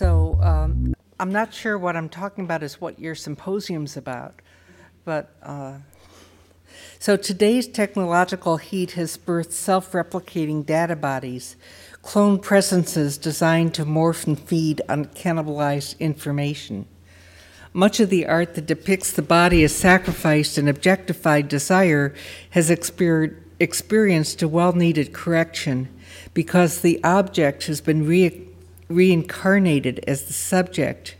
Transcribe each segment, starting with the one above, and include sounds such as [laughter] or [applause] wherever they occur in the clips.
So um, I'm not sure what I'm talking about is what your symposium's about, but uh, so today's technological heat has birthed self-replicating data bodies, clone presences designed to morph and feed on cannibalized information. Much of the art that depicts the body as sacrificed and objectified desire has exper- experienced a well needed correction because the object has been re- reincarnated as the subject,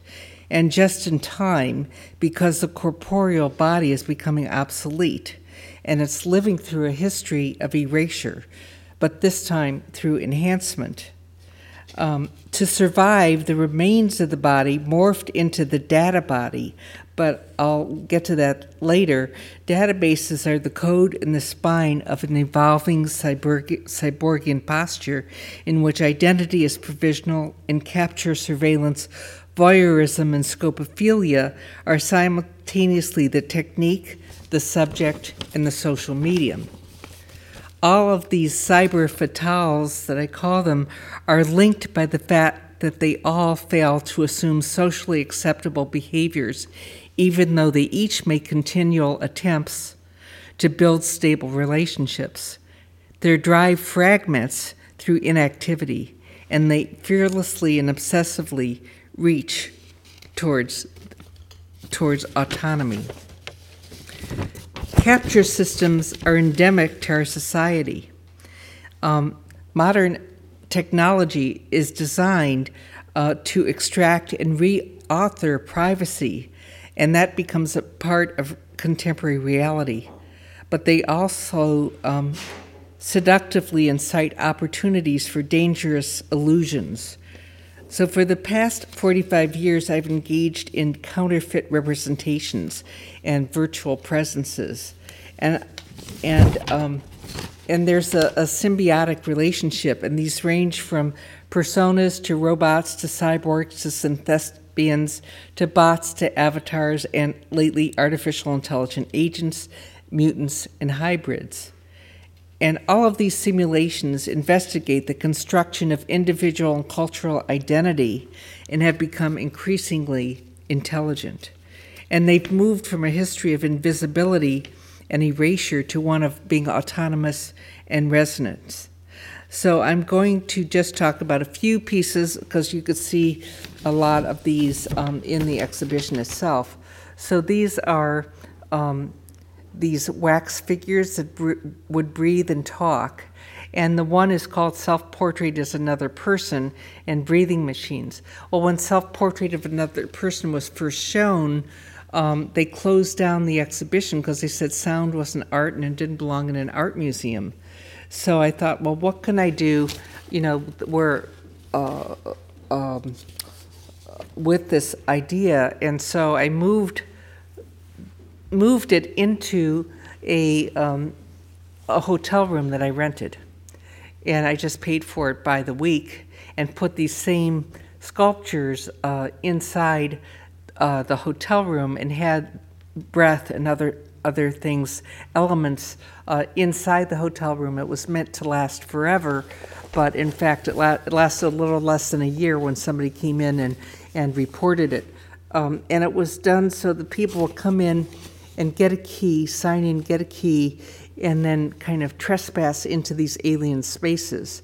and just in time because the corporeal body is becoming obsolete and it's living through a history of erasure, but this time through enhancement. Um, to survive, the remains of the body morphed into the data body, but I'll get to that later. Databases are the code and the spine of an evolving cyborg- cyborgian posture in which identity is provisional and capture, surveillance, voyeurism, and scopophilia are simultaneously the technique, the subject, and the social medium all of these cyber fatales that I call them are linked by the fact that they all fail to assume socially acceptable behaviors, even though they each make continual attempts to build stable relationships. Their drive fragments through inactivity, and they fearlessly and obsessively reach towards, towards autonomy capture systems are endemic to our society. Um, modern technology is designed uh, to extract and re-author privacy, and that becomes a part of contemporary reality. But they also um, seductively incite opportunities for dangerous illusions. So, for the past 45 years, I've engaged in counterfeit representations and virtual presences. And, and, um, and there's a, a symbiotic relationship, and these range from personas to robots to cyborgs to to bots to avatars and lately artificial intelligent agents, mutants, and hybrids. And all of these simulations investigate the construction of individual and cultural identity and have become increasingly intelligent. And they've moved from a history of invisibility and erasure to one of being autonomous and resonance. So I'm going to just talk about a few pieces because you could see a lot of these um, in the exhibition itself. So these are um, these wax figures that br- would breathe and talk. And the one is called Self Portrait as Another Person and Breathing Machines. Well, when Self Portrait of Another Person was first shown, um, they closed down the exhibition because they said sound wasn't art and it didn't belong in an art museum. So I thought, well, what can I do? You know, where uh, um, with this idea, and so I moved moved it into a, um, a hotel room that I rented. And I just paid for it by the week and put these same sculptures uh, inside uh, the hotel room and had breath and other other things, elements uh, inside the hotel room. It was meant to last forever, but in fact, it, la- it, lasted a little less than a year when somebody came in and, and reported it. Um, and it was done so the people would come in and get a key, sign in, get a key, and then kind of trespass into these alien spaces.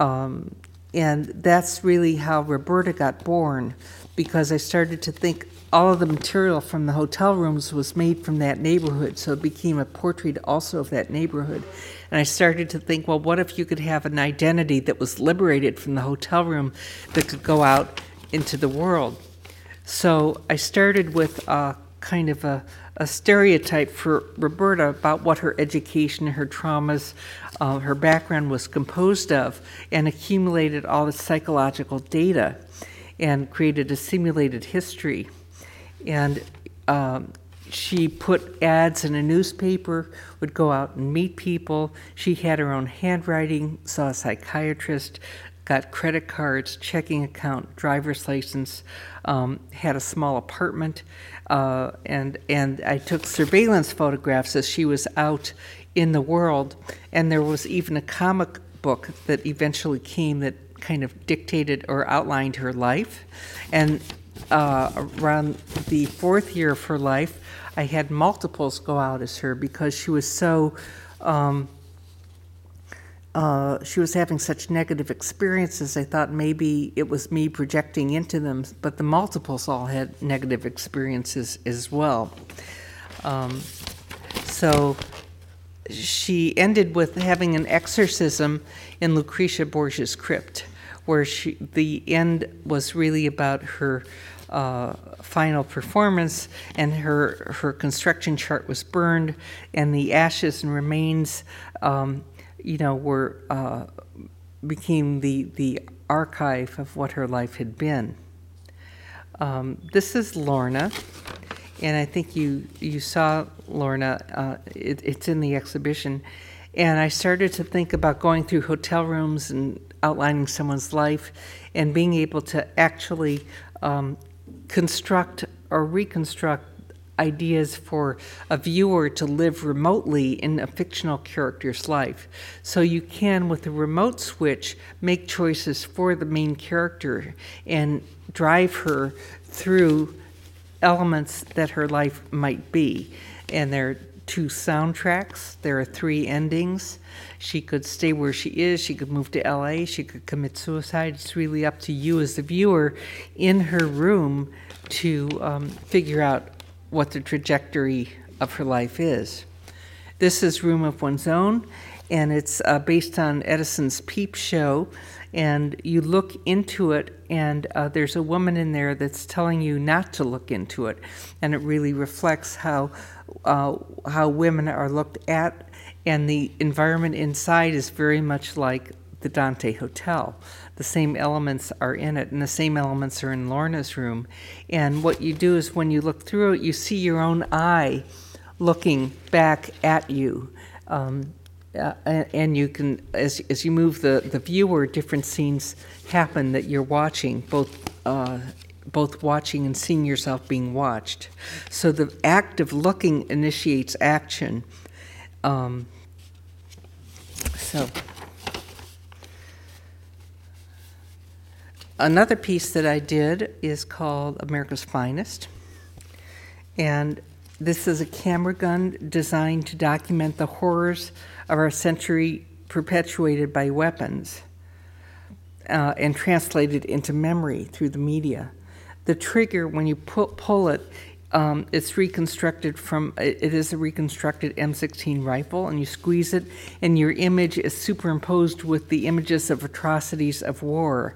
Um, and that's really how Roberta got born, because I started to think all of the material from the hotel rooms was made from that neighborhood, so it became a portrait also of that neighborhood. And I started to think, well, what if you could have an identity that was liberated from the hotel room that could go out into the world? So I started with a kind of a, a stereotype for Roberta about what her education, her traumas, uh, her background was composed of, and accumulated all the psychological data and created a simulated history. And um, she put ads in a newspaper, would go out and meet people. She had her own handwriting, saw a psychiatrist, got credit cards, checking account, driver's license, um, had a small apartment, uh, and and I took surveillance photographs as she was out in the world. And there was even a comic book that eventually came that kind of dictated or outlined her life. And uh, around the fourth year of her life, I had multiples go out as her because she was so. Um, uh, she was having such negative experiences, I thought maybe it was me projecting into them, but the multiples all had negative experiences as well. Um, so she ended with having an exorcism in Lucretia Borgia's crypt, where she, the end was really about her uh, final performance, and her her construction chart was burned, and the ashes and remains um, you know, were uh, became the the archive of what her life had been. Um, this is Lorna, and I think you you saw Lorna. Uh, it, it's in the exhibition, and I started to think about going through hotel rooms and outlining someone's life, and being able to actually um, construct or reconstruct ideas for a viewer to live remotely in a fictional character's life. So you can, with a remote switch, make choices for the main character and drive her through elements that her life might be. And there are two soundtracks, there are three endings. She could stay where she is, she could move to LA, she could commit suicide. It's really up to you as the viewer in her room to um, figure out what the trajectory of her life is. This is Room of One's Own, and it's uh, based on Edison's Peep Show. And you look into it, and uh, there's a woman in there that's telling you not to look into it, and it really reflects how uh, how women are looked at, and the environment inside is very much like the Dante Hotel. The same elements are in it, and the same elements are in Lorna's room. And what you do is when you look through it, you see your own eye looking back at you. Um, uh, and you can, as, as you move the, the viewer, different scenes happen that you're watching, both uh, both watching and seeing yourself being watched. So the act of looking initiates action. Um, so. Another piece that I did is called America's Finest. And this is a camera gun designed to document the horrors of our century perpetuated by weapons uh, and translated into memory through the media. The trigger, when you pull, pull it, um, it's reconstructed from, it is a reconstructed M16 rifle, and you squeeze it, and your image is superimposed with the images of atrocities of war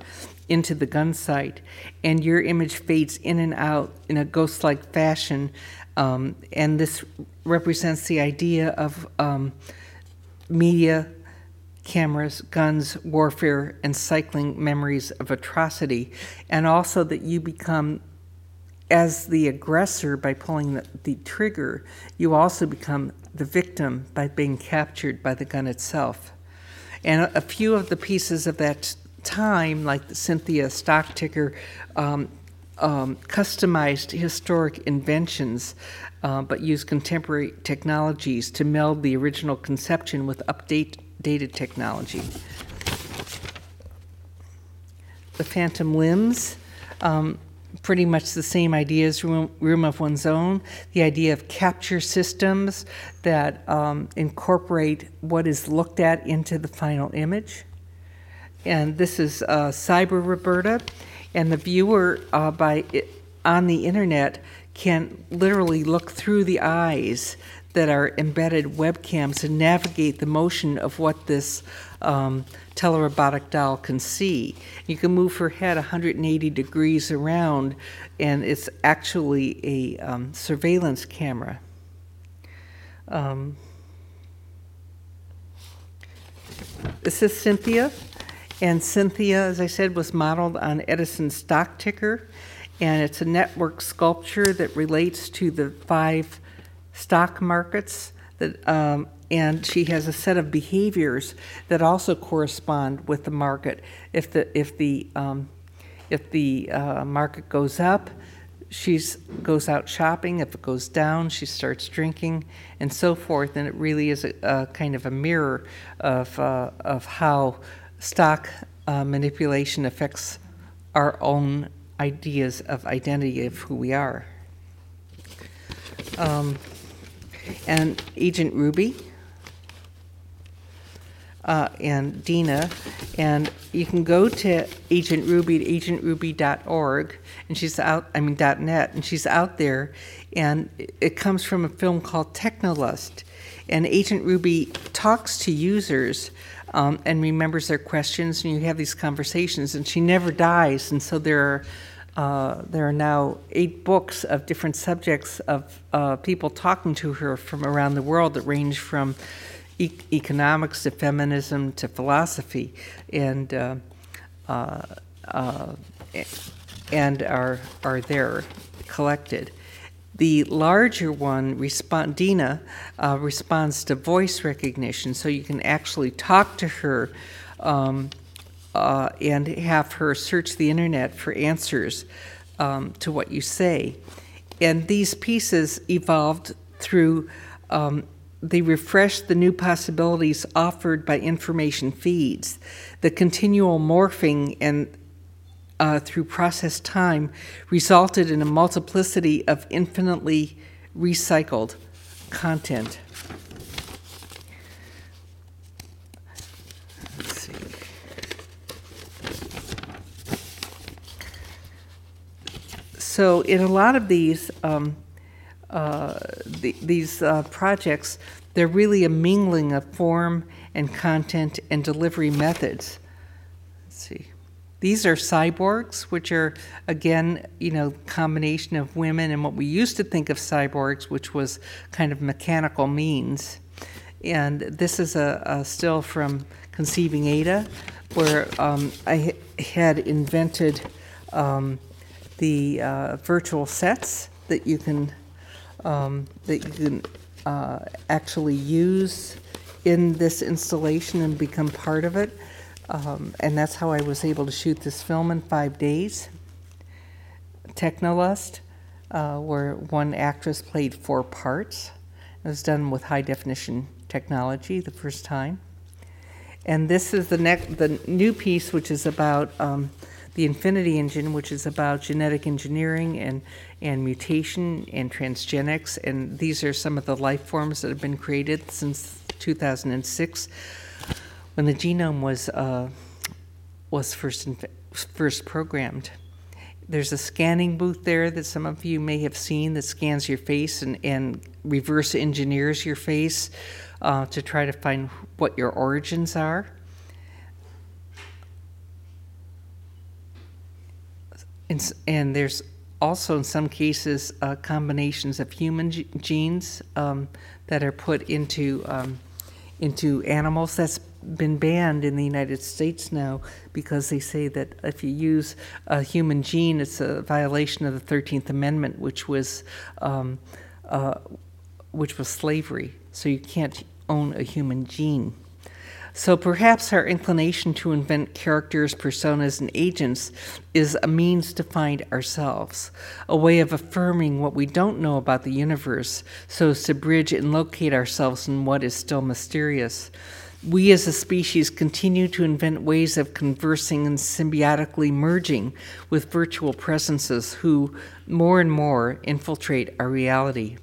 into the gun sight, and your image fades in and out in a ghost like fashion. Um, and this represents the idea of um, media, cameras, guns, warfare, and cycling memories of atrocity, and also that you become. As the aggressor, by pulling the, the trigger, you also become the victim by being captured by the gun itself. And a, a few of the pieces of that time, like the Synthia stock ticker, um, um, customized historic inventions, uh, but used contemporary technologies to meld the original conception with updated technology. The phantom limbs, um, pretty much the same ideas, room, room, of one's own, the idea of capture systems that um, incorporate what is looked at into the final image. And this is uh, Cyber Roberta, and the viewer uh, by on the internet can literally look through the eyes that are embedded webcams and navigate the motion of what this um, telerobotic doll can see. You can move her head 180 degrees around, and it's actually a um, surveillance camera. Um, this is Synthia. And Synthia, as I said, was modeled on Edison's stock ticker, and it's a network sculpture that relates to the five stock markets that. Um, and she has a set of behaviors that also correspond with the market. If the if the um, if the uh, market goes up, she goes out shopping. If it goes down, she starts drinking, and so forth. And it really is a, a kind of a mirror of uh, of how stock uh, manipulation affects our own ideas of identity of who we are. Um, and Agent Ruby uh, and DiNA, and you can go to Agent Ruby at agentruby.org, and she's out. I mean dot .net, and she's out there, and it comes from a film called Teknolust, and Agent Ruby talks to users. Um, and remembers their questions, and you have these conversations, and she never dies. And so there are uh, there are now eight books of different subjects of uh, people talking to her from around the world that range from e- economics to feminism to philosophy, and uh, uh, uh and are are there collected. The larger one, Respondina, responds to voice recognition, so you can actually talk to her um, uh, and have her search the internet for answers um, to what you say. And these pieces evolved through um, they refreshed the new possibilities offered by information feeds. The continual morphing and uh, through process time resulted in a multiplicity of infinitely recycled content. So, in a lot of these, um, uh, the, these uh, projects, they're really a mingling of form and content and delivery methods. Let's see. These are cyborgs, which are again, you know, combination of women and what we used to think of cyborgs, which was kind of mechanical means. And this is a, a still from Conceiving Ada, where um, I had invented um, the uh, virtual sets that you can um, that you can uh, actually use in this installation and become part of it. Um, and that's how I was able to shoot this film in five days. Teknolust, uh, where one actress played four parts. It was done with high definition technology the first time. And this is the, next, the new piece, which is about um, the Infinity Engine, which is about genetic engineering and, and mutation and transgenics. And these are some of the life forms that have been created since 2006 when the genome was, uh, was first, first programmed. There's a scanning booth there that some of you may have seen that scans your face and, and reverse engineers your face uh, to try to find what your origins are. And, and there's also, in some cases, uh, combinations of human g- genes um, that are put into um, into animals. That's been banned in the United States now because they say that if you use a human gene, it's a violation of the Thirteenth Amendment, which was um, uh, which was slavery. So you can't own a human gene. So perhaps our inclination to invent characters, personas, and agents is a means to find ourselves, a way of affirming what we don't know about the universe so as to bridge and locate ourselves in what is still mysterious. We as a species continue to invent ways of conversing and symbiotically merging with virtual presences who more and more infiltrate our reality.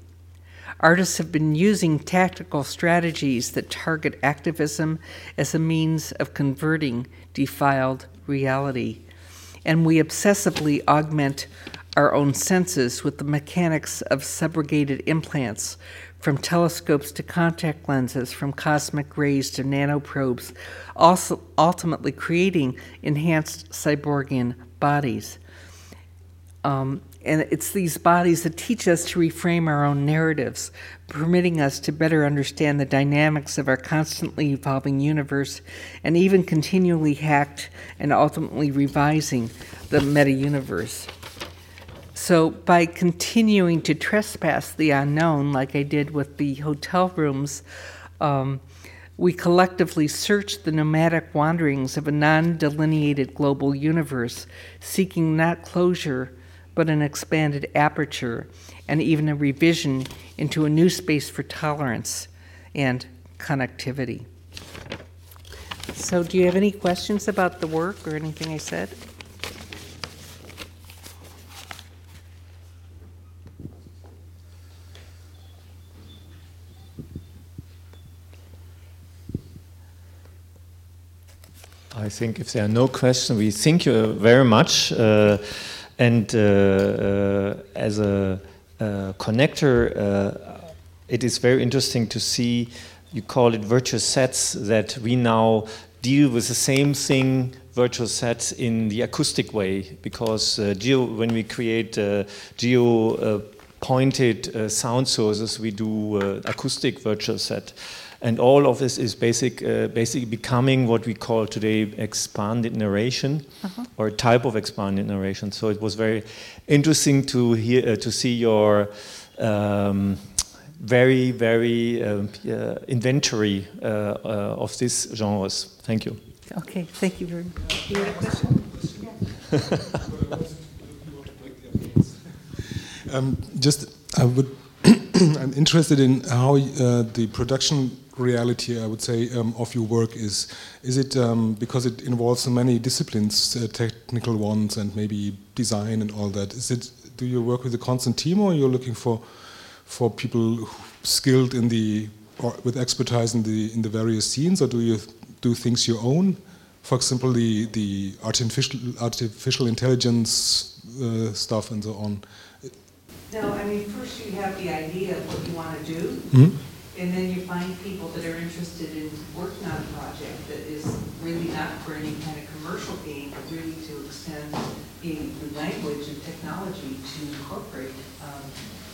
Artists have been using tactical strategies that target activism as a means of converting defiled reality. And we obsessively augment our own senses with the mechanics of subrogated implants, from telescopes to contact lenses, from cosmic rays to nanoprobes, also ultimately creating enhanced cyborgian bodies. Um, and it's these bodies that teach us to reframe our own narratives, permitting us to better understand the dynamics of our constantly evolving universe and even continually hacked and ultimately revising the meta universe. So, by continuing to trespass the unknown, like I did with the hotel rooms, um, we collectively search the nomadic wanderings of a non delineated global universe, seeking not closure but an expanded aperture and even a revision into a new space for tolerance and connectivity. So do you have any questions about the work or anything I said? I think if there are no questions, we thank you very much. Uh, and uh, uh, as a, uh, connector, uh, it is very interesting to see, you call it virtual sets, that we now deal with the same thing, virtual sets, in the acoustic way. Because uh, geo, when we create geo pointed sound sources, we do acoustic virtual set. And all of this is basic, uh, basically becoming what we call today expanded narration, uh-huh. or a type of expanded narration. So it was very interesting to hear, uh, to see your um, very, very um, uh, inventory uh, uh, of these genres. Thank you. Okay, thank you very much. You had a question? [laughs] um, just, I would. [coughs] I'm interested in how uh, the production reality, I would say, um, of your work is? Is it um, because it involves so many disciplines, uh, technical ones, and maybe design and all that? Is it? Do you work with a constant team, or you're looking for for people skilled in the or with expertise in the in the various scenes, or do you do things your own? For example, the the artificial artificial intelligence uh, stuff and so on. No, I mean, first you have the idea of what you want to do. Mm -hmm. And then you find people that are interested in working on a project that is really not for any kind of commercial gain, but really to extend the, the language and technology to incorporate, um,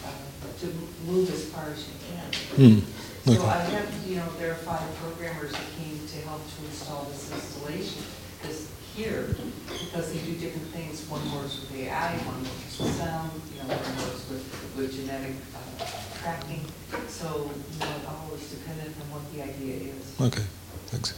uh, to move as far as you can. Mm. Okay. So I have, you know, there are five programmers that came to help to install this installation. Because here, because they do different things, one works with AI, one works with sound, you know, one works with, with genetic uh, tracking. So, it all is dependent on what the idea is. Okay, thanks.